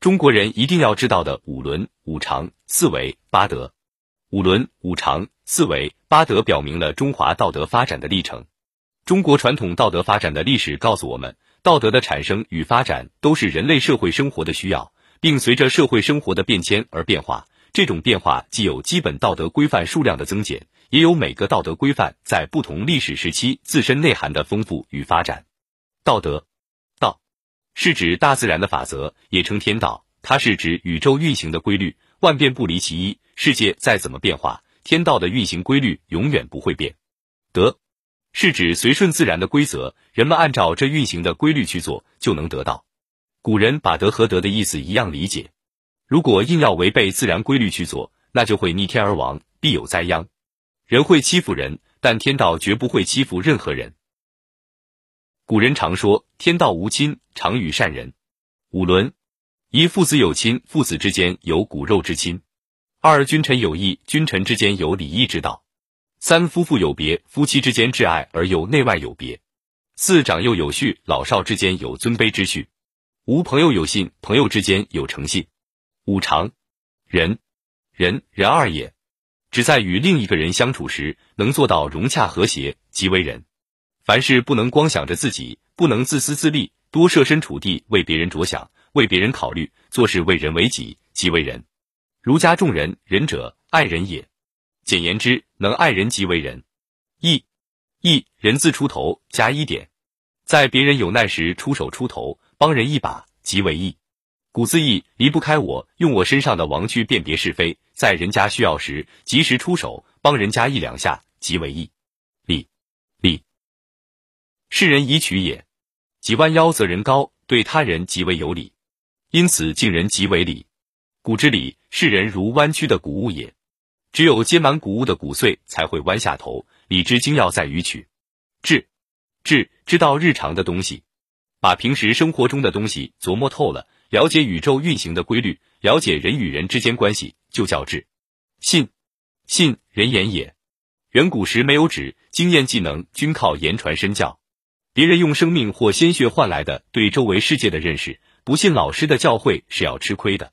中国人一定要知道的五伦、五常、四维、八德。五伦、五常、四维、八德表明了中华道德发展的历程。中国传统道德发展的历史告诉我们，道德的产生与发展都是人类社会生活的需要，并随着社会生活的变迁而变化。这种变化既有基本道德规范数量的增减，也有每个道德规范在不同历史时期自身内涵的丰富与发展。道德，是指大自然的法则，也称天道，它是指宇宙运行的规律，万变不离其一。世界再怎么变化，天道的运行规律永远不会变。德是指随顺自然的规则，人们按照这运行的规律去做，就能得到。古人把德和德的意思一样理解。如果硬要违背自然规律去做，那就会逆天而亡，必有灾殃。人会欺负人，但天道绝不会欺负任何人。古人常说：“天道无亲，常与善人。”五伦：一、父子有亲，父子之间有骨肉之亲；二、君臣有义，君臣之间有礼义之道；三、夫妇有别，夫妻之间挚爱而又内外有别；四、长幼有序，老少之间有尊卑之序；五、朋友有信，朋友之间有诚信。五常，仁，仁仁二也，只在与另一个人相处时能做到融洽和谐，即为仁。凡事不能光想着自己，不能自私自利，多设身处地为别人着想，为别人考虑，做事为人为己，即为人。儒家重仁，仁者爱人也。简言之，能爱人即为仁。义，义人字出头加一点，在别人有难时出手出头，帮人一把，即为义。古字义离不开我，用我身上的王去辨别是非，在人家需要时及时出手，帮人家一两下，即为义。世人以取也，己弯腰则人高，对他人极为有礼，因此敬人极为礼。古之礼，世人如弯曲的谷物也，只有结满谷物的谷穗才会弯下头。礼之精要在于取，智，智知道日常的东西，把平时生活中的东西琢磨透了。了解宇宙运行的规律，了解人与人之间关系，就叫智。信，信人言也。远古时没有纸，经验技能均靠言传身教。别人用生命或鲜血换来的对周围世界的认识，不信老师的教诲是要吃亏的。